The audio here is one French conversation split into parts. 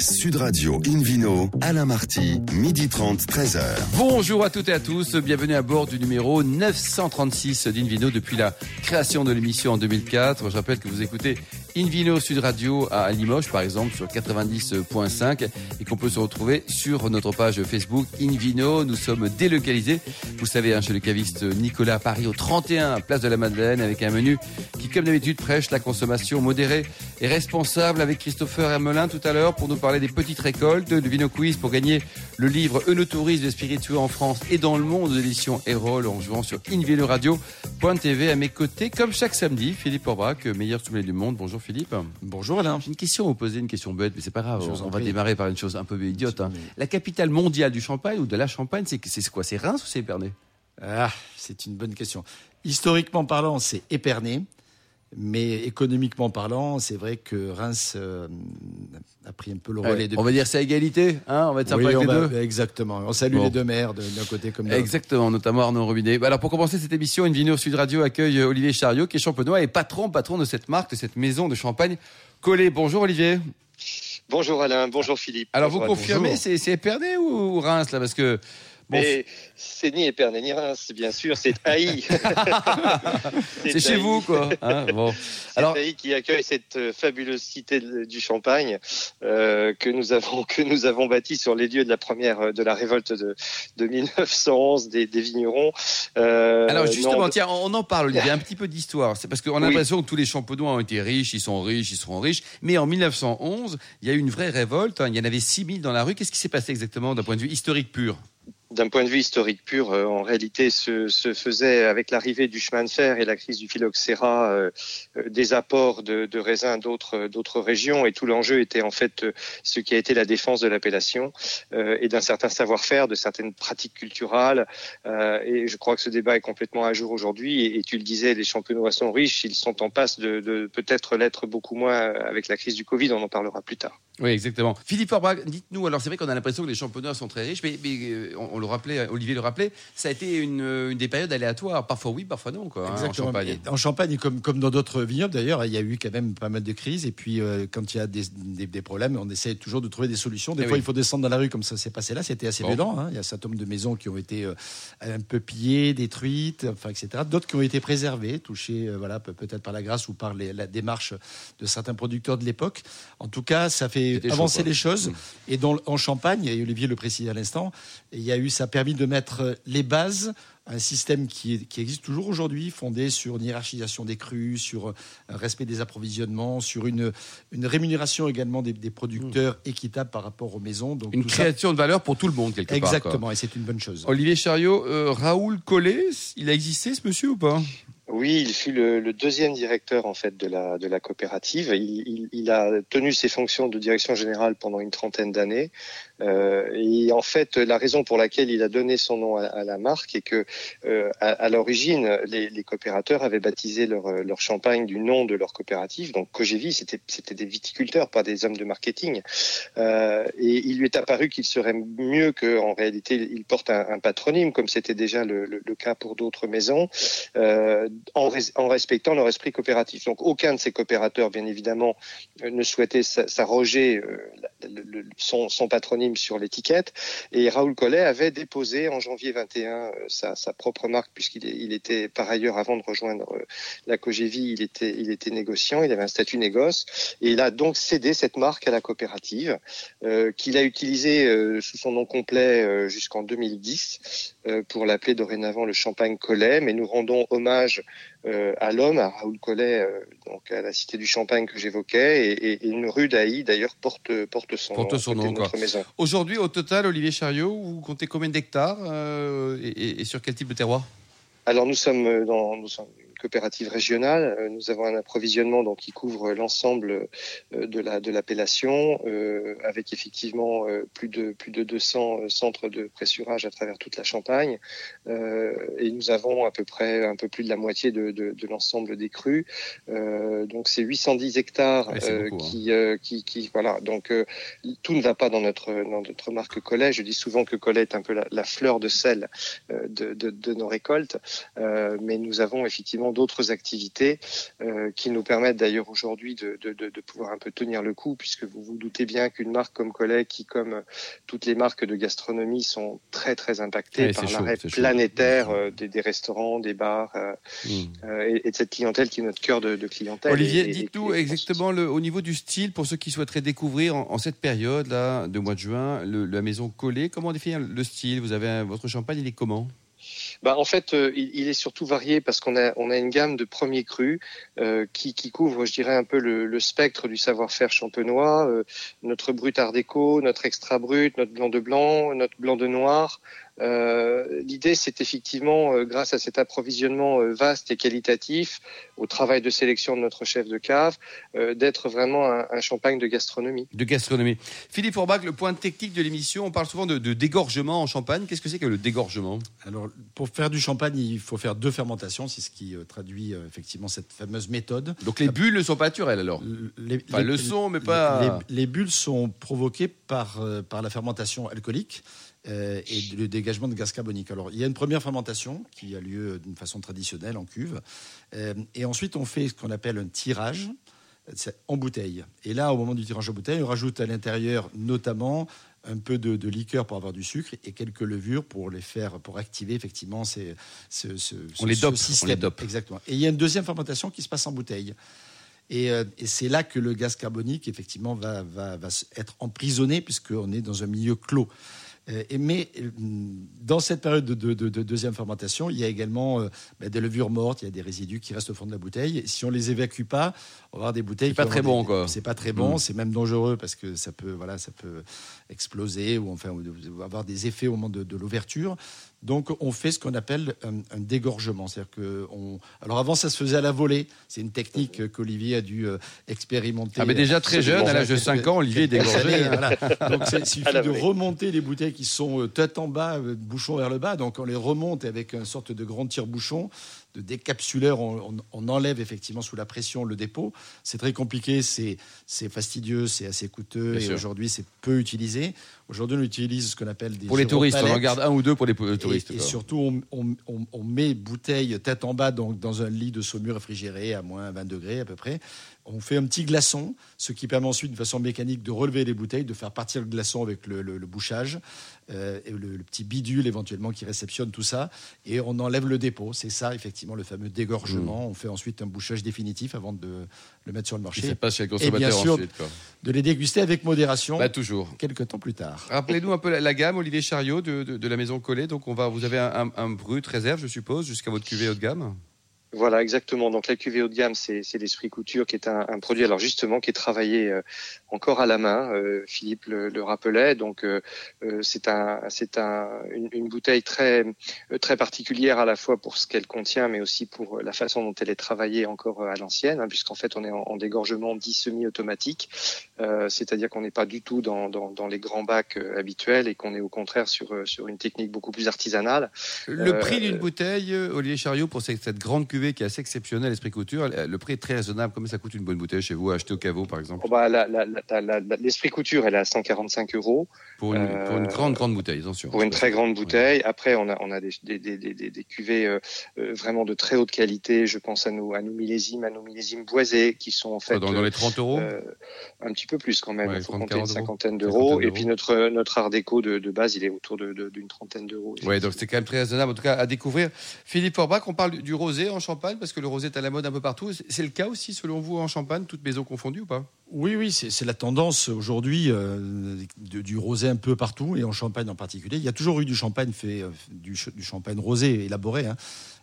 Sud Radio Invino, Alain Marty, midi 30, 13h. Bonjour à toutes et à tous, bienvenue à bord du numéro 936 d'Invino depuis la création de l'émission en 2004. Je rappelle que vous écoutez Invino Sud Radio à Limoges, par exemple, sur 90.5 et qu'on peut se retrouver sur notre page Facebook Invino. Nous sommes délocalisés, vous savez, hein, chez le caviste Nicolas Paris, au 31 Place de la Madeleine, avec un menu qui, comme d'habitude, prêche la consommation modérée et responsable avec Christopher Hermelin tout à l'heure pour nous parler des petites récoltes, de Vino Quiz pour gagner le livre Eunotourisme et spiritueux en France et dans le monde de l'édition Erol en jouant sur invinoradio.tv à mes côtés, comme chaque samedi, Philippe Orbrac, meilleur sommelier du monde. Bonjour Philippe. Bonjour Alain. J'ai une question à vous poser, une question bête, mais c'est pas grave. On va démarrer par une chose un peu idiote. Hein. La capitale mondiale du champagne ou de la champagne, c'est quoi? C'est Reims ou c'est Épernay? Ah, c'est une bonne question. Historiquement parlant, c'est Épernay. Mais économiquement parlant, c'est vrai que Reims euh, a pris un peu le relais. On va dire c'est à égalité, hein on va être sympa avec les deux. Exactement. On salue les deux maires d'un côté comme de l'autre. Exactement, notamment Arnaud Robinet. Alors pour commencer cette émission, une Vino Sud Radio accueille Olivier Chariot, qui est champenois et patron, patron de cette marque, de cette maison de champagne collée. Bonjour Olivier. Bonjour Alain, bonjour Philippe. Alors vous confirmez, c'est Épernay ou Reims là? Parce que mais c'est ni Épernay ni Reims, bien sûr, c'est Haï. c'est chez vous, quoi. Hein bon. Alors Haï qui accueille cette euh, fabuleuse cité du Champagne euh, que nous avons que nous avons bâtie sur les lieux de la première euh, de la révolte de, de 1911 des, des vignerons. Euh, Alors justement, tiens, on en parle. Il y a un petit peu d'histoire. C'est parce qu'on a l'impression que tous les champenois ont été riches, ils sont riches, ils seront riches. Mais en 1911, il y a eu une vraie révolte. Hein. Il y en avait 6000 dans la rue. Qu'est-ce qui s'est passé exactement d'un point de vue historique pur? D'un point de vue historique pur, euh, en réalité, se, se faisait avec l'arrivée du chemin de fer et la crise du phylloxéra euh, euh, des apports de, raisins d'autres d'autres régions, et tout l'enjeu était en fait ce qui a été la défense de l'appellation et d'un certain savoir-faire, de certaines pratiques culturelles. et je crois que ce débat est complètement à jour aujourd'hui. Et, tu le disais, les champenois sont riches, ils sont en passe de, de peut-être l'être beaucoup moins avec la crise du Covid. On en parlera plus tard. Oui, exactement. Philippe Orbach, dites-nous. Alors c'est vrai qu'on a l'impression que les champenois sont très riches, mais, mais on, on le rappelait, Olivier le rappelait, ça a été une, une, des périodes aléatoires. Parfois oui, parfois non. Quoi, hein, en Champagne. En Champagne, comme, comme dans d'autres vignobles d'ailleurs, il y a eu quand même pas mal de crises. Et puis euh, quand il y a des, des, des, problèmes, on essaie toujours de trouver des solutions. Des et eh fois, oui. il faut descendre dans la rue, comme ça s'est passé là. C'était assez bon. violent. Hein. Il y a un certain nombre de maisons qui ont été euh, un peu pillées, détruites, enfin, etc. D'autres qui ont été préservées, touchées, euh, voilà, peut-être par la grâce ou par les, la démarche de certains producteurs de l'époque. En tout cas, ça fait avancer les choses. Et dans, en Champagne, et Olivier le précisait à l'instant, il y a eu, ça a permis de mettre les bases un système qui, est, qui existe toujours aujourd'hui, fondé sur une hiérarchisation des crus, sur un respect des approvisionnements, sur une, une rémunération également des, des producteurs mmh. équitable par rapport aux maisons. Donc, une création ça... de valeur pour tout le monde, quelque Exactement, part. Exactement, et c'est une bonne chose. Olivier Chariot, euh, Raoul Collet, il a existé ce monsieur ou pas? Oui, il fut le, le, deuxième directeur en fait de la de la coopérative. Il, il, il, a tenu ses fonctions de direction générale pendant une trentaine d'années. Euh, et en fait, la raison pour laquelle il a donné son nom à, à la marque est que euh, à, à l'origine, les, les, coopérateurs avaient baptisé leur, leur champagne du nom de leur coopérative. Donc Cogevi, c'était c'était des viticulteurs, pas des hommes de marketing. Euh, et il lui est apparu qu'il serait mieux que, en réalité, il porte un, un patronyme, comme c'était déjà le, le, le, cas pour d'autres maisons. En, en, respectant leur esprit coopératif. Donc aucun de ces coopérateurs, bien évidemment, euh, ne souhaitait s'arroger euh, son, son, patronyme sur l'étiquette. Et Raoul Collet avait déposé en janvier 21 euh, sa, sa, propre marque, puisqu'il il était par ailleurs, avant de rejoindre euh, la Cogevi, il était, il était négociant, il avait un statut négoce. Et il a donc cédé cette marque à la coopérative, euh, qu'il a utilisée sous son nom complet jusqu'en 2010 pour l'appeler dorénavant le Champagne Collet. Mais nous rendons hommage à l'homme, à Raoul Collet, euh, donc à la cité du Champagne que j'évoquais, et, et, une rue d'Aï d'ailleurs porte, porte son porte nom. Son nom Aujourd'hui, au total, Olivier Chariot, vous comptez combien d'hectares euh, et, et, sur quel type de terroir? Alors nous sommes dans nous sommes coopérative régionale. Euh, nous avons un approvisionnement donc qui couvre l'ensemble euh, de la de l'appellation, euh, avec effectivement plus de plus de 200 centres de pressurage à travers toute la Champagne, et nous avons à peu près un peu plus de la moitié de, de, de l'ensemble des crues. donc c'est 810 hectares ouais, beaucoup, qui, hein. qui, qui voilà donc tout ne va pas dans notre dans notre marque Collet. Je dis souvent que Collet est un peu la, la fleur de sel de, de, de, nos récoltes, mais nous avons effectivement d'autres activités qui nous permettent d'ailleurs aujourd'hui de, de, de, pouvoir un peu tenir le coup, puisque vous vous doutez bien qu'une marque comme Collet, qui comme toutes les marques de gastronomie sont très très impactées par l'arrêt planétaire des, des, restaurants, des bars mmh. et, et, de cette clientèle qui est notre cœur de, clientèle. Olivier, dites-nous exactement le, au niveau du style pour ceux qui souhaiteraient découvrir en, cette période là de mois de juin la maison collée. Comment définir le style? Vous avez votre champagne, il est comment? Bah, en fait, euh, il, est surtout varié parce qu'on a, on a une gamme de premiers crus euh, qui, qui, couvre, je dirais, un peu le, le spectre du savoir-faire champenois. Euh, notre brut art déco, notre extra brut, notre blanc de blanc, notre blanc de noir, euh, l'idée, c'est effectivement, euh, grâce à cet approvisionnement euh, vaste et qualitatif, au travail de sélection de notre chef de cave, d'être vraiment un, champagne de gastronomie. De gastronomie. Philippe Forbach, le point technique de l'émission, on parle souvent de, dégorgement en champagne. Qu'est-ce que c'est que le dégorgement? Alors, pour faire du champagne, il faut faire deux fermentations. C'est ce qui traduit effectivement cette fameuse méthode. Donc les bulles ne sont pas naturelles alors? Les, enfin, le sont, mais pas. Les, les, bulles sont provoquées par, par la fermentation alcoolique. Euh, et le dégagement de gaz carbonique. Alors, il y a une première fermentation qui a lieu d'une façon traditionnelle en cuve. Euh, et ensuite, on fait ce qu'on appelle un tirage en bouteille. Et là, au moment du tirage en bouteille, on rajoute à l'intérieur notamment un peu de, liqueur pour avoir du sucre et quelques levures pour les faire, pour activer effectivement ces, ce, on les dope. On les dope. Exactement. Et il y a une deuxième fermentation qui se passe en bouteille. Et, euh, et c'est là que le gaz carbonique, effectivement, va, va, va être emprisonné puisqu'on est dans un milieu clos. Euh, mais euh, dans cette période de, deuxième fermentation, il y a également euh, bah, des levures mortes, il y a des résidus qui restent au fond de la bouteille. Si on les évacue pas, on va avoir des bouteilles. C'est pas très bon, quoi. C'est pas très bon, mm. c'est même dangereux parce que ça peut, voilà, ça peut exploser ou enfin avoir des effets au moment de, l'ouverture. Donc, on fait ce qu'on appelle un, dégorgement. C'est-à-dire que on... Alors, avant, ça se faisait à la volée. C'est une technique qu'Olivier a dû expérimenter. Ah, mais déjà très jeune, à l'âge de 5 ans, Olivier est dégorgé. Donc, il suffit de remonter les bouteilles qui sont euh, tête en bas, euh, bouchon vers le bas. Donc on les remonte avec une sorte de grand tire-bouchon de décapsuleur, on, enlève effectivement sous la pression le dépôt. C'est très compliqué, c'est fastidieux, c'est assez coûteux et aujourd'hui c'est peu utilisé. Aujourd'hui on utilise ce qu'on appelle des pour les touristes. On en garde un ou deux pour les touristes. Et, surtout on, met bouteille tête en bas donc dans un lit de saumure réfrigéré à moins 20 degrés à peu près. On fait un petit glaçon, ce qui permet ensuite de façon mécanique de relever les bouteilles, de faire partir le glaçon avec le, bouchage, euh, et le, petit bidule éventuellement qui réceptionne tout ça, et on enlève le dépôt. C'est ça effectivement le fameux dégorgement. Mmh. On fait ensuite un bouchage définitif avant de le mettre sur le marché. pas chez le consommateur Et bien sûr, de les déguster avec modération. Bah, toujours. Quelques temps plus tard. Rappelez-nous un peu la, gamme, Olivier Chariot, de, la maison Collet. Donc, on va, vous avez un, un brut réserve, je suppose, jusqu'à votre cuvée haut de gamme? Voilà, exactement. Donc la cuvée haut de gamme, c'est l'esprit couture, qui est un, un, produit alors justement qui est travaillé euh, encore à la main. Euh, Philippe le, le, rappelait. Donc euh, c'est un, c'est un, une, une, bouteille très très particulière à la fois pour ce qu'elle contient, mais aussi pour la façon dont elle est travaillée encore à l'ancienne, hein, puisqu'en fait on est en, dégorgement dit semi-automatique, c'est-à-dire qu'on n'est pas du tout dans, dans, dans, les grands bacs habituels et qu'on est au contraire sur sur une technique beaucoup plus artisanale. Le prix d'une bouteille, Olivier Chariot, pour cette, cette grande cuvée qui est assez exceptionnel, Esprit Couture. Le prix est très raisonnable. Combien ça coûte une bonne bouteille chez vous, acheter au caveau, par exemple? Oh, bah, L'Esprit Couture, elle est à 145 euros. Pour une, pour une, grande, grande bouteille, attention. Pour une très grande bouteille. Après, on a, on a des, des, des, des, des cuvées euh, euh, vraiment de très haute qualité. Je pense à nos, à nos millésimes, à nos millésimes boisés, qui sont en fait. Dans, dans les 30 euros? euh, Un petit peu plus quand même. Il faut compter une cinquantaine d'euros. Et puis notre, notre art déco de, de base, il est autour d'une de, trentaine d'euros. Oui, donc c'est quand même très raisonnable. En tout cas, à découvrir. Philippe Forbach, on parle du rosé en Champagne parce que le rosé est à la mode un peu partout. C'est le cas aussi, selon vous, en Champagne, toutes maisons confondues ou pas? Oui, oui, c'est la tendance aujourd'hui euh, du rosé un peu partout, et en Champagne en particulier. Il y a toujours eu du champagne fait, euh, du, champagne rosé élaboré. Hein.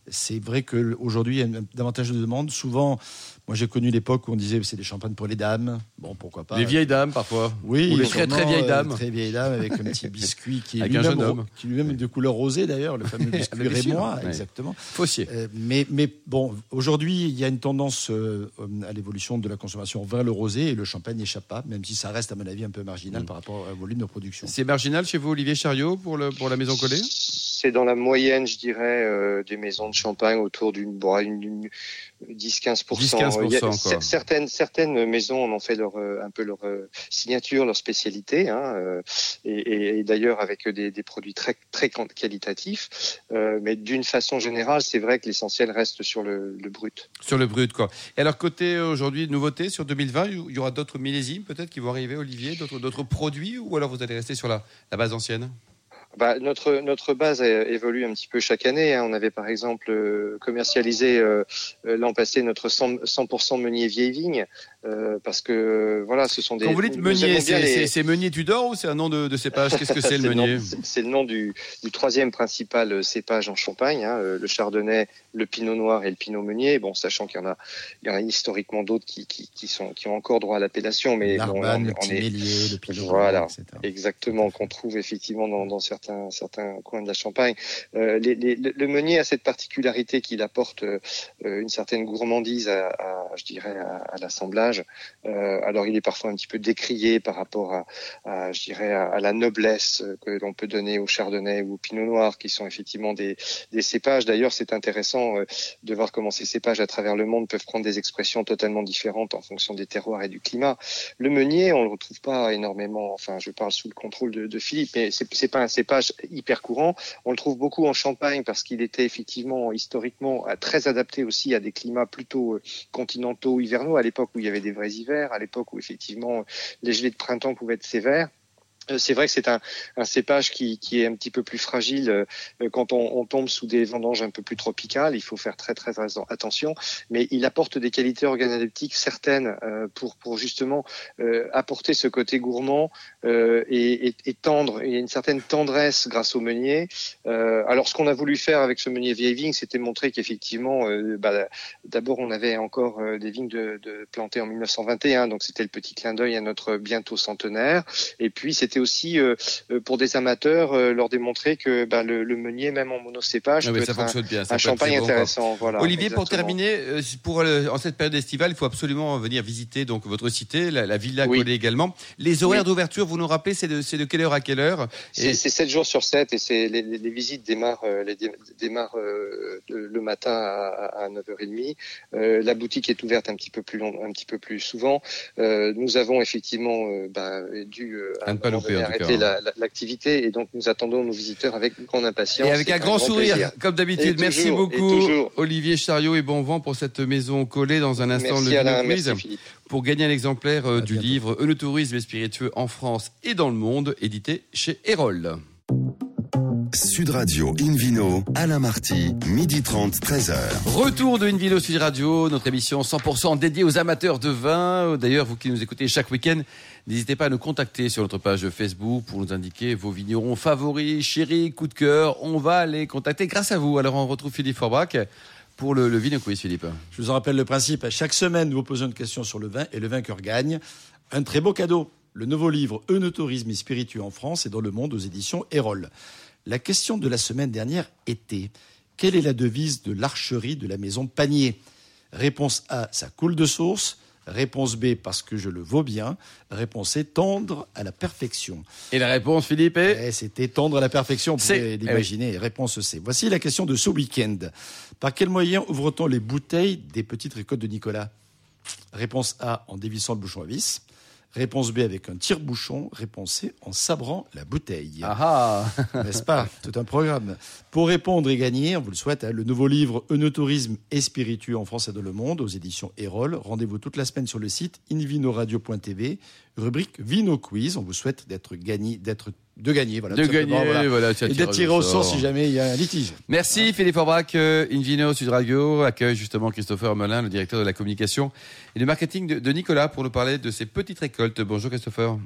C'est vrai qu'aujourd'hui, il y a davantage de demandes. Souvent, moi, j'ai connu l'époque où on disait c'est des champagnes pour les dames. Bon, pourquoi pas. Les vieilles dames, parfois. Oui, Ou les très, très vieilles dames. très vieilles dames avec un petit biscuit qui est lui-même lui de couleur rosée, d'ailleurs, le fameux biscuit rémois, exactement. Fossier. Euh, mais, mais bon, aujourd'hui, il y a une tendance euh, à l'évolution de la consommation vers le rosé et le champagne n'échappe pas, même si ça reste, à mon avis, un peu marginal mm. par rapport au volume de production. C'est marginal chez vous, Olivier Chariot, pour, le, pour la maison collée c'est dans la moyenne, je dirais, des maisons de champagne autour d'une 10-15%. Certaines, certaines maisons en ont fait leur, un peu leur signature, leur spécialité, hein, et, et, d'ailleurs avec des, des, produits très, très qualitatifs. mais d'une façon générale, c'est vrai que l'essentiel reste sur le, le, brut. Sur le brut, quoi. Et alors, côté aujourd'hui, nouveauté sur 2020, il y aura d'autres millésimes peut-être qui vont arriver, Olivier, d'autres produits, ou alors vous allez rester sur la, la base ancienne? Bah, notre notre base évolue un petit peu chaque année. Hein. On avait par exemple euh, commercialisé euh, euh, l'an passé notre 100%, 100 meunier vieille vigne parce que voilà, ce sont des. Quand vous dites meunier, c'est meunier Tudor ou c'est un nom de, de cépage? Qu'est-ce que c'est le meunier? C'est le nom du, du, troisième principal cépage en Champagne, hein, le Chardonnay, le Pinot Noir et le Pinot Meunier. Bon, sachant qu'il y en a, il y en a historiquement d'autres qui, qui, qui, sont qui ont encore droit à l'appellation, mais bon, on, on, est le Pinot voilà, exactement qu'on trouve effectivement dans, dans certains certains, coins de la Champagne. Euh, le meunier a cette particularité qu'il apporte euh, une certaine gourmandise à, je dirais, à, l'assemblage. Euh, alors il est parfois un petit peu décrié par rapport à, je dirais, à, la noblesse que l'on peut donner au Chardonnay ou au Pinot Noir, qui sont effectivement des, cépages. D'ailleurs, c'est intéressant de voir comment ces cépages à travers le monde peuvent prendre des expressions totalement différentes en fonction des terroirs et du climat. Le meunier, on le retrouve pas énormément. Enfin, je parle sous le contrôle de, de Philippe, mais c'est pas un cépage hyper courant. On le trouve beaucoup en Champagne parce qu'il était effectivement historiquement très adapté aussi à des climats plutôt euh, continentaux hivernaux à l'époque où il y avait des vrais hivers, à l'époque où effectivement les gelées de printemps pouvaient être sévères. Euh, c'est vrai que c'est un, un, cépage qui, qui, est un petit peu plus fragile euh, quand on, on, tombe sous des vendanges un peu plus tropicales. Il faut faire très très, attention, mais il apporte des qualités organoleptiques certaines euh, pour, pour justement apporter ce côté gourmand et, et, et, tendre. Il y a une certaine tendresse grâce au meunier. alors ce qu'on a voulu faire avec ce meunier vieille vigne, c'était montrer qu'effectivement, bah, d'abord on avait encore des vignes de, de plantées en 1921, donc c'était le petit clin d'œil à notre bientôt centenaire. Et puis c'était aussi euh, euh, pour des amateurs euh, leur démontrer que bah, le, meunier, même en monocépage, ah peut être un, bien, un champagne intéressant. voilà, Olivier, pour terminer, pour en cette période estivale, il faut absolument venir visiter donc votre cité, la, villa oui. également. Les horaires d'ouverture, vous nous rappelez, c'est de, de, quelle heure à quelle heure? C'est 7 jours sur 7 et c'est les, les, visites démarrent, les démarrent le matin à, à 9h30. la boutique est ouverte un petit peu plus long, un petit peu plus souvent. nous avons effectivement bah, dû à, arrêter l'activité et donc nous attendons nos visiteurs avec grande impatience. Et avec un, grand, sourire, comme d'habitude. Merci beaucoup, Olivier Chariot, et bon vent pour cette maison collée dans un instant merci le pour gagner un exemplaire euh, du livre Le tourisme spiritueux en France et dans le monde, édité chez Erol. Sud Radio Invino, Alain Marty, midi 30, 13h. Retour de Invino Sud Radio, notre émission 100% dédiée aux amateurs de vin. D'ailleurs, vous qui nous écoutez chaque week-end, n'hésitez pas à nous contacter sur notre page Facebook pour nous indiquer vos vignerons favoris, chéris, coup de cœur. On va les contacter grâce à vous. Alors, on retrouve Philippe Forbach pour le, le Vino Quiz, Philippe. Je vous en rappelle le principe. Chaque semaine, nous vous posons une question sur le vin et le vainqueur gagne. Un très beau cadeau. Le nouveau livre Eunotourisme et spiritueux en France et dans le monde aux éditions Erol. La question de la semaine dernière était quelle est la devise de l'archerie de la maison Panier? Réponse A, ça coule de source. Réponse B, parce que je le vaux bien. Réponse C, tendre à la perfection. Et la réponse, Philippe est eh, C'était tendre à la perfection, vous pouvez l'imaginer. Eh réponse C. Voici la question de ce week-end. Par quel moyen ouvre-t-on les bouteilles des petites récoltes de Nicolas? Réponse A, en dévissant le bouchon à vis. Réponse B avec un tire-bouchon. Réponse C en sabrant la bouteille. Ah, ah N'est-ce pas? Tout un programme. Pour répondre et gagner, on vous le souhaite, hein, le nouveau livre Eunotourisme et spiritueux en France et dans le monde aux éditions Erol. Rendez-vous toute la semaine sur le site invinoradio.tv, rubrique Vino Quiz. On vous souhaite d'être gagné, d'être de gagner, voilà. De gagner, voilà. et d'être tiré au sort si jamais il y a un litige. Merci Philippe Aubrac. Euh, Invino Sud Radio accueille justement Christopher Melin, le directeur de la communication et du marketing de, Nicolas, pour nous parler de ses petites récoltes. Bonjour Christopher.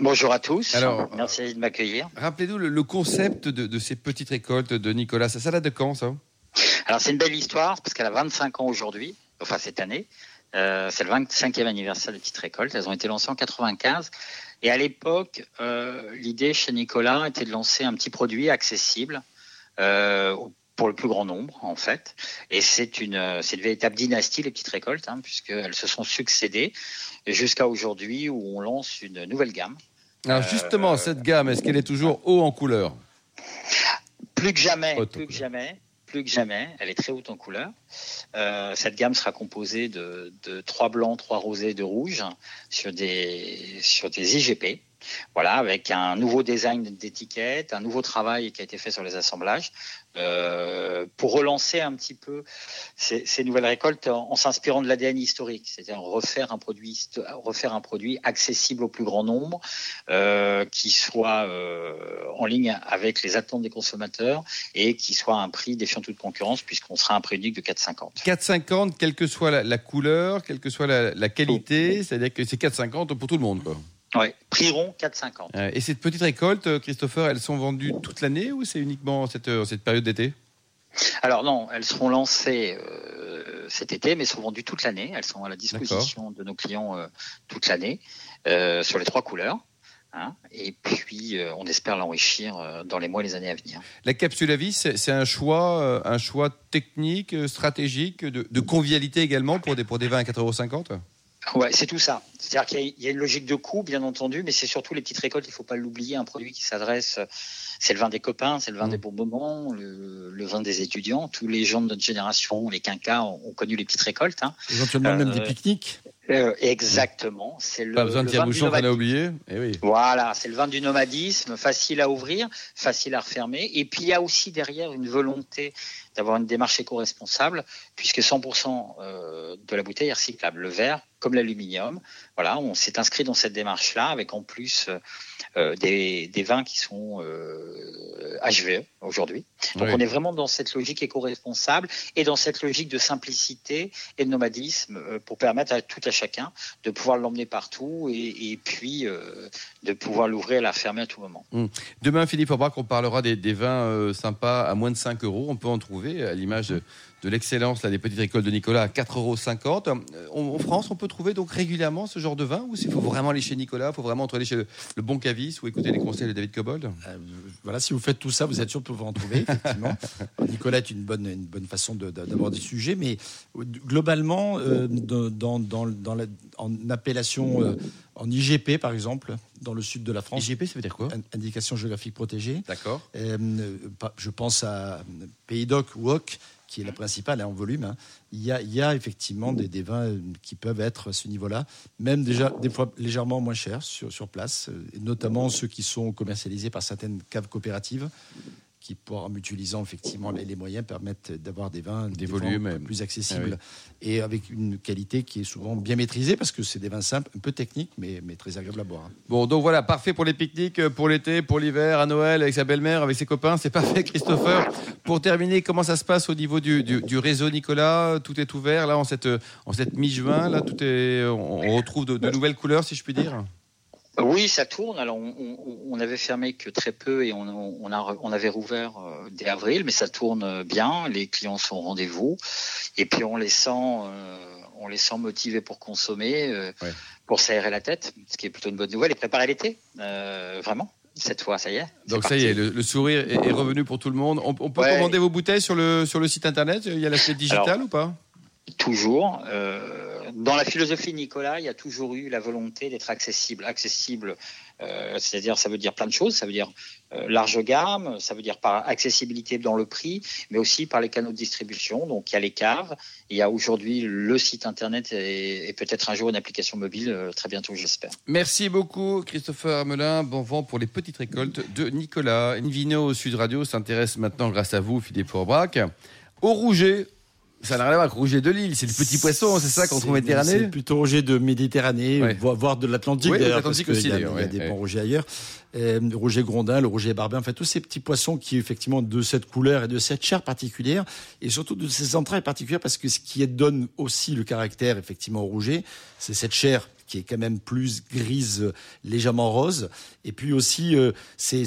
Bonjour à tous. Alors, merci de m'accueillir. Rappelez-nous le, concept de, ces petites récoltes de Nicolas. Ça, ça date de quand ça? Alors c'est une belle histoire parce qu'elle a 25 ans aujourd'hui, enfin cette année. Euh, c'est le 25e anniversaire des petites récoltes. Elles ont été lancées en 95. Et à l'époque, euh, l'idée chez Nicolas était de lancer un petit produit accessible euh, pour le plus grand nombre, en fait. Et c'est une, c'est une véritable dynastie, les petites récoltes, hein, puisqu'elles se sont succédées jusqu'à aujourd'hui où on lance une nouvelle gamme. Alors justement, cette gamme, est-ce qu'elle est toujours haut en couleur? Plus que jamais, plus que jamais plus que jamais. Elle est très haute en couleur. Euh, cette gamme sera composée de, de trois blancs, trois rosés, deux rouges sur des sur des IGP. Voilà, avec un nouveau design d'étiquette, un nouveau travail qui a été fait sur les assemblages, euh, pour relancer un petit peu ces, ces nouvelles récoltes en, en s'inspirant de l'ADN historique, c'est-à-dire refaire un produit, refaire un produit accessible au plus grand nombre, euh, qui soit euh, en ligne avec les attentes des consommateurs et qui soit à un prix défiant toute concurrence, puisqu'on sera un prix de 4,50. 4,50, quelle que soit la, la, couleur, quelle que soit la, la qualité, c'est-à-dire que c'est 4,50 pour tout le monde. Quoi. Oui, prix rond 4,50. Euh, et ces petites récoltes, euh, Christopher, elles sont vendues toute l'année ou c'est uniquement cette, euh, cette période d'été? Alors non, elles seront lancées euh, cet été, mais sont vendues toute l'année. Elles sont à la disposition de nos clients euh, toute l'année euh, sur les trois couleurs. Hein, et puis, on espère l'enrichir dans les mois et les années à venir. La capsule à vis, c'est un choix, un choix technique, stratégique, de, de, convivialité également pour des, pour des vins à 4,50 euros Ouais, c'est tout ça. C'est-à-dire qu'il y, y, a une logique de coût, bien entendu, mais c'est surtout les petites récoltes. Il ne faut pas l'oublier. Un produit qui s'adresse, c'est le vin des copains, c'est le vin mmh. des bons moments, le, le, vin des étudiants. Tous les gens de notre génération, les quinquas, ont, ont connu les petites récoltes. Hein. Éventuellement euh, même des pique-niques. Euh, exactement. C'est le. Pas besoin de tire-bouchon qu'on a oublié. Eh oui. Voilà, c'est le vin du nomadisme, facile à ouvrir, facile à refermer. Et puis il y a aussi derrière une volonté d'avoir une démarche éco-responsable, puisque 100% euh, de la bouteille est recyclable. Le verre, comme l'aluminium. Voilà, on s'est inscrit dans cette démarche-là, avec en plus euh, des, des, vins qui sont euh, HVE aujourd'hui. Donc oui. on est vraiment dans cette logique éco-responsable et dans cette logique de simplicité et de nomadisme euh, pour permettre à tout à chacun de pouvoir l'emmener partout et, et puis euh, de pouvoir l'ouvrir et la fermer à tout moment. Mmh. Demain, Philippe Aubrac, on parlera des, des vins euh, sympas à moins de 5 euros. On peut en trouver à l'image de de l'excellence des petites récoltes de Nicolas à 4,50 euros. En France, on peut trouver donc régulièrement ce genre de vin ou s'il faut vraiment aller chez Nicolas, il faut vraiment aller chez le, le, bon caviste ou écouter les conseils de David Cobold? Euh, Voilà, si vous faites tout ça, vous êtes sûr de pouvoir en trouver, effectivement. Nicolas est une bonne, une bonne façon d'avoir des sujets, mais globalement, euh, dans, dans, dans la, en appellation, euh, en IGP par exemple, dans le sud de la France. IGP, ça veut dire quoi? Indication géographique protégée. D'accord. Euh, je pense à Pays d'Oc ou Oc qui est la principale hein, en volume, hein, il, y a, effectivement des, vins qui peuvent être à ce niveau-là, même déjà des fois légèrement moins chers sur, place, et notamment ceux qui sont commercialisés par certaines caves coopératives qui, en mutualisant effectivement les, les moyens, permettent d'avoir des vins, des, des volumes vins plus accessibles ah oui. et avec une qualité qui est souvent bien maîtrisée parce que c'est des vins simples, un peu techniques, mais, mais très agréables à boire. Hein. Bon, donc voilà, parfait pour les pique-niques, pour l'été, pour l'hiver, à Noël, avec sa belle-mère, avec ses copains, c'est parfait, Christopher. Pour terminer, comment ça se passe au niveau du, du, du réseau Nicolas? Tout est ouvert là en cette, en cette mi-juin, là, tout est, on, on retrouve de, de nouvelles couleurs, si je puis dire? Oui, ça tourne. Alors, on, on, on, avait fermé que très peu et on, on, a, on avait rouvert euh, dès avril, mais ça tourne bien. Les clients sont au rendez-vous et puis on les sent, euh, on les sent motivés pour consommer, euh, ouais. pour s'aérer la tête, ce qui est plutôt une bonne nouvelle et préparer l'été, euh, vraiment. Cette fois, ça y est. Donc ça y est, le, le sourire est, est, revenu pour tout le monde. On, peut ouais. commander vos bouteilles sur le sur le site internet? Il y a l'aspect digital Alors, ou pas? Toujours. Euh, dans la philosophie de Nicolas, il y a toujours eu la volonté d'être accessible. Accessible, euh, c'est-à-dire, ça veut dire plein de choses. Ça veut dire euh, large gamme, ça veut dire par accessibilité dans le prix, mais aussi par les canaux de distribution. Donc, il y a les caves, il y a aujourd'hui le site internet et, peut-être un jour une application mobile, euh, très bientôt, j'espère. Merci beaucoup, Christopher Amelin. Bon vent pour les petites récoltes de Nicolas. Invino Sud Radio s'intéresse maintenant, grâce à vous, Philippe Forbrac, au rouget ça n'a rien à voir avec Rouget de Lille, c'est le petit poisson, c'est ça qu'on trouve Méditerranée C'est plutôt Rouget de Méditerranée, ouais. voire de l'Atlantique oui, d'ailleurs, parce qu'il y a, ouais, y a des ouais. bons Rougets ailleurs. Euh, le Rouget Grondin, le Rouget Barbin, fait tous ces petits poissons qui effectivement de cette couleur et de cette chair particulière, et surtout de ces entrailles particulières, parce que ce qui donne aussi le caractère effectivement au Rouget, c'est cette chair qui est quand même plus grise, légèrement rose. Et puis aussi, euh, c'est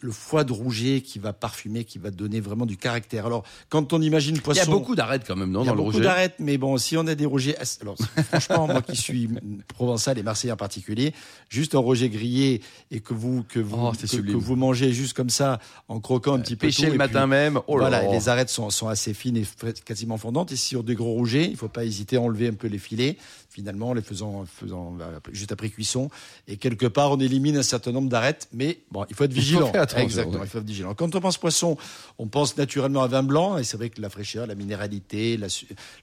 le foie de rouget qui va parfumer, qui va donner vraiment du caractère. Alors, quand on imagine poisson... Il y a beaucoup d'arêtes quand même, non, dans le rouget Il y a beaucoup d'arêtes, mais bon, si on a des rougets... Alors, franchement, moi qui suis provençal et marseillais en particulier, juste un rouget grillé et que vous, que vous, oh, que, que, vous mangez juste comme ça, en croquant un petit peu Pêcher le matin puis, même, oh voilà, les arêtes sont, sont assez fines et quasiment fondantes. Et sur des gros rougets, il ne faut pas hésiter à enlever un peu les filets finalement en les faisant faisant juste après cuisson. Et quelque part, on élimine un certain nombre d'arêtes, mais bon, il faut être vigilant. Exactement, il faut être vigilant. Quand on pense poisson, on pense naturellement à vin blanc, et c'est vrai que la fraîcheur, la minéralité,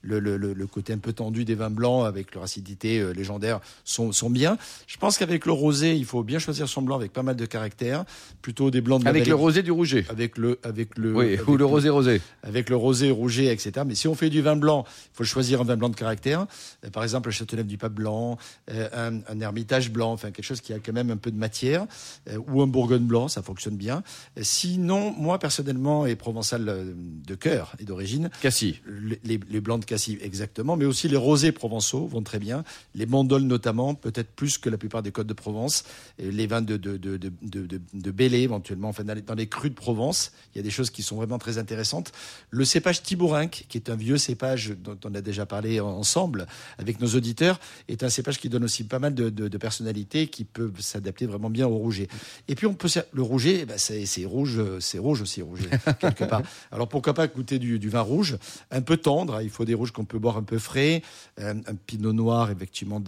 le, le, le, côté un peu tendu des vins blancs avec leur acidité euh, légendaire sont, sont bien. Je pense qu'avec le rosé, il faut bien choisir son blanc avec pas mal de caractère, plutôt des blancs de Avec le rosé du rouget. Avec le, avec le, oui, ou le rosé rosé. Avec le rosé rouget, etc. Mais si on fait du vin blanc, il faut choisir un vin blanc de caractère. Euh, par exemple, le Châteauneuf du Pape blanc, euh, un, un, Hermitage blanc, enfin quelque chose qui a quand même un peu de matière, ou un Bourgogne blanc, ça fonctionne bien. Sinon, moi personnellement et provençal de cœur et d'origine, Cassis. Les, les, blancs de Cassis, exactement, mais aussi les rosés provençaux vont très bien. Les mandoles notamment, peut-être plus que la plupart des côtes de Provence. Les vins de, de, de, de, de, de Bélé, éventuellement, enfin, dans les, dans les crus de Provence, il y a des choses qui sont vraiment très intéressantes. Le cépage Thibourinque, qui est un vieux cépage dont on a déjà parlé ensemble avec nos auditeurs, est un cépage qui donne aussi pas mal de, de, personnalités qui peuvent s'adapter vraiment bien au rouget. Et puis on peut le rouget, eh ben c'est rouge, c'est rouge aussi rouget quelque part. Alors pourquoi pas goûter du, du, vin rouge, un peu tendre. Il faut des rouges qu'on peut boire un peu frais, un, un pinot noir effectivement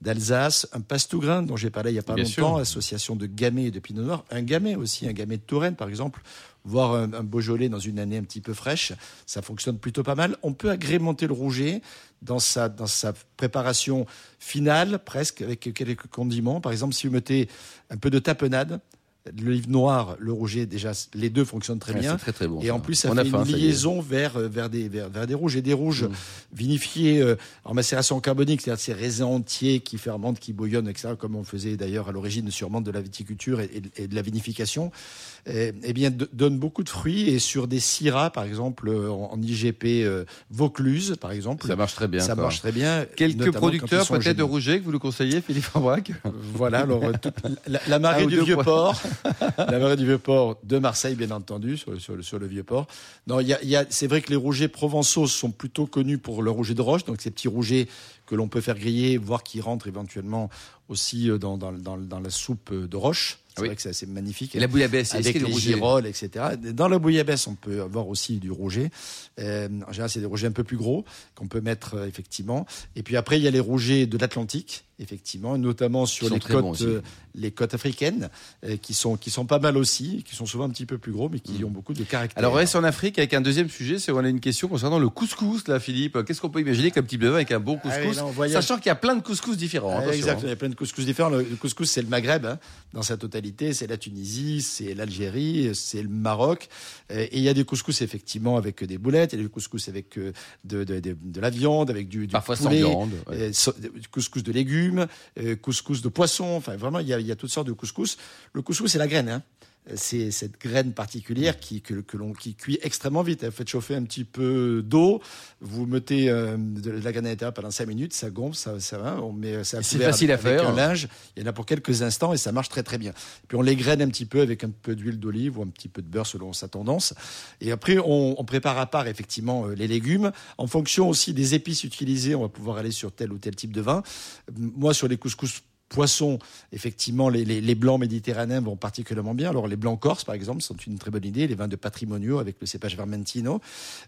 d'Alsace, un pastougrin dont j'ai parlé il y a pas longtemps, association de gamay et de pinot noir, un gamay aussi, un gamay de Touraine par exemple, voire un, Beaujolais dans une année un petit peu fraîche, ça fonctionne plutôt pas mal. On peut agrémenter le rouget dans sa, dans sa préparation finale, presque, avec quelques condiments. Par exemple, si vous mettez un peu de tapenade, le livre noir, le rouget, déjà, les deux fonctionnent très bien. Très, très bon, et en plus, ça fait une liaison vers, euh, vers, des, vers, vers, des rouges. Et des rouges mm. vinifiés euh, en macération carbonique, c'est-à-dire ces raisins entiers qui fermentent, qui bouillonnent, etc., comme on faisait d'ailleurs à l'origine sûrement de la viticulture et, et, de la vinification, eh, eh bien, donnent beaucoup de fruits. Et sur des syrahs, par exemple, euh, en, IGP Vaucluse, par exemple. Ça marche très bien. Ça marche très bien. Quelques producteurs peut-être de rouget que vous le conseillez, Philippe Aubrac Voilà, alors, la, la, marée du Vieux-Port. La marée du Vieux-Port de Marseille, bien entendu, sur, le Vieux-Port. Non, y a, c'est vrai que les rougets provençaux sont plutôt connus pour le rouget de roche, donc ces petits rougets que l'on peut faire griller, voire qui rentrent éventuellement aussi euh, dans, la soupe de roche. C'est vrai que c'est assez magnifique. Et la bouillabaisse, avec les girolles, etc. Dans la bouillabaisse, on peut avoir aussi du rouget. Euh, en général, c'est des rougets un peu plus gros qu'on peut mettre euh, effectivement. Et puis après, il y a les rougets de l'Atlantique, effectivement, notamment sur les côtes, euh, les côtes africaines, euh, qui sont qui sont pas mal aussi, qui sont souvent un petit peu plus gros, mais qui mm. ont beaucoup de caractère. Alors on reste en Afrique avec un deuxième sujet, c'est on a une question concernant le couscous, là, Philippe. Qu'est-ce qu'on peut imaginer comme type de vin avec un bon ah couscous, sachant qu'il y a plein de couscous différents. Ah, exactement, il y a plein de couscous différents. Le, couscous, c'est le Maghreb hein, dans sa totalité, c'est la Tunisie, c'est l'Algérie, c'est le Maroc, euh, et il y a des couscous effectivement avec des boulettes, il y a des couscous avec de, de, de, de la viande, avec du, du parfois poulet, sans viande, couscous de légumes couscous de poisson. Enfin, vraiment, il y a, il y a toutes sortes de couscous. Le couscous, c'est la graine. Hein c'est cette graine particulière qui, que, que l'on qui cuit extrêmement vite. Vous faites chauffer un petit peu d'eau, vous mettez euh, de la graine à l'intérieur pendant 5 minutes, ça gonfle, ça, ça va, on met ça C'est facile à faire. un linge, il y en a pour quelques instants et ça marche très très bien. Puis on les graine un petit peu avec un peu d'huile d'olive ou un petit peu de beurre selon sa tendance. Et après on, on prépare à part effectivement euh, les légumes. En fonction aussi des épices utilisées, on va pouvoir aller sur tel ou tel type de vin. Moi sur les couscous poissons, effectivement, les, les, blancs méditerranéens vont particulièrement bien. Alors les blancs corses, par exemple, sont une très bonne idée. Les vins de patrimonio avec le cépage Vermentino.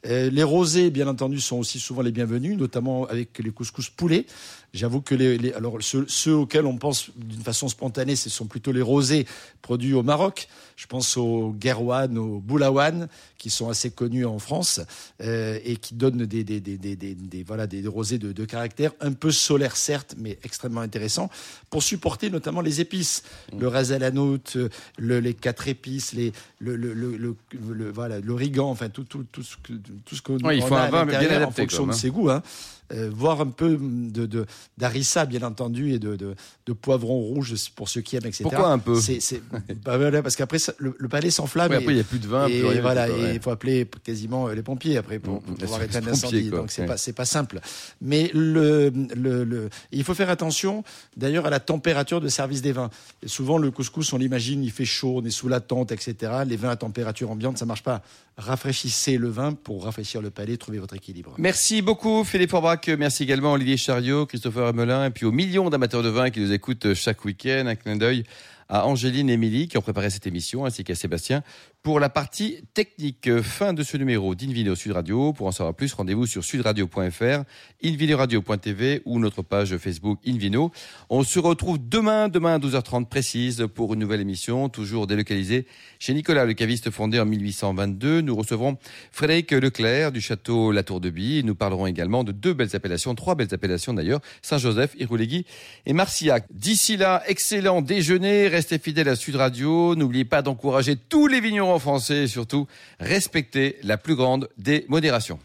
Euh, les rosés, bien entendu, sont aussi souvent les bienvenus, notamment avec les couscous poulets. J'avoue que les, les alors ceux, ceux, auxquels on pense d'une façon spontanée, ce sont plutôt les rosés produits au Maroc. Je pense aux Guerwan, aux Boulawan, qui sont assez connus en France euh, et qui donnent des, des, des, des, des voilà, des rosés de, de, caractère, un peu solaire certes, mais extrêmement intéressant pour supporter notamment les épices, mmh. le ras le, les quatre épices, les, le, le, le, le voilà, l'origan, enfin tout, tout, tout ce que tout ce qu'on oui, il faut a un vin bien en fonction de hein. ses goûts. Hein. Euh, voir un peu de, d'harissa bien entendu et de, de, de poivron rouge pour ceux qui aiment etc. Pourquoi un peu? C'est bah, voilà, parce qu'après le, le, palais s'enflamme. Oui, après il y a plus de vin. Et, plus rien, voilà, il faut appeler quasiment euh, les pompiers après pour, pour pouvoir éteindre l'incendie. Donc c'est ouais. pas c'est pas simple. Mais le, le, le il faut faire attention d'ailleurs à la température de service des vins. Et souvent le couscous on l'imagine il fait chaud, on est sous la tente etc. Les vins à température ambiante ça marche pas. Rafraîchissez le vin pour rafraîchir le palais, trouver votre équilibre. Merci beaucoup Philippe Orbach. Merci également Olivier Chariot, Christopher Emelin et puis aux millions d'amateurs de vin qui nous écoutent chaque week-end. Un clin d'œil à Angéline et Émilie qui ont préparé cette émission ainsi qu'à Sébastien pour la partie technique. Fin de ce numéro d'Invino Sud Radio. Pour en savoir plus, rendez-vous sur sudradio.fr, invinoradio.tv ou notre page Facebook Invino. On se retrouve demain, demain à 12h30 précise pour une nouvelle émission, toujours délocalisée chez Nicolas le caviste fondé en 1822. Nous recevrons Frédéric Leclerc du château La Tour de Bille. Nous parlerons également de deux belles appellations, trois belles appellations d'ailleurs, Saint-Joseph, Iroulegui et Marcillac. D'ici là, excellent déjeuner, restez fidèles à Sud Radio. N'oubliez pas d'encourager tous les vignerons français et surtout respectez la plus grande des modérations.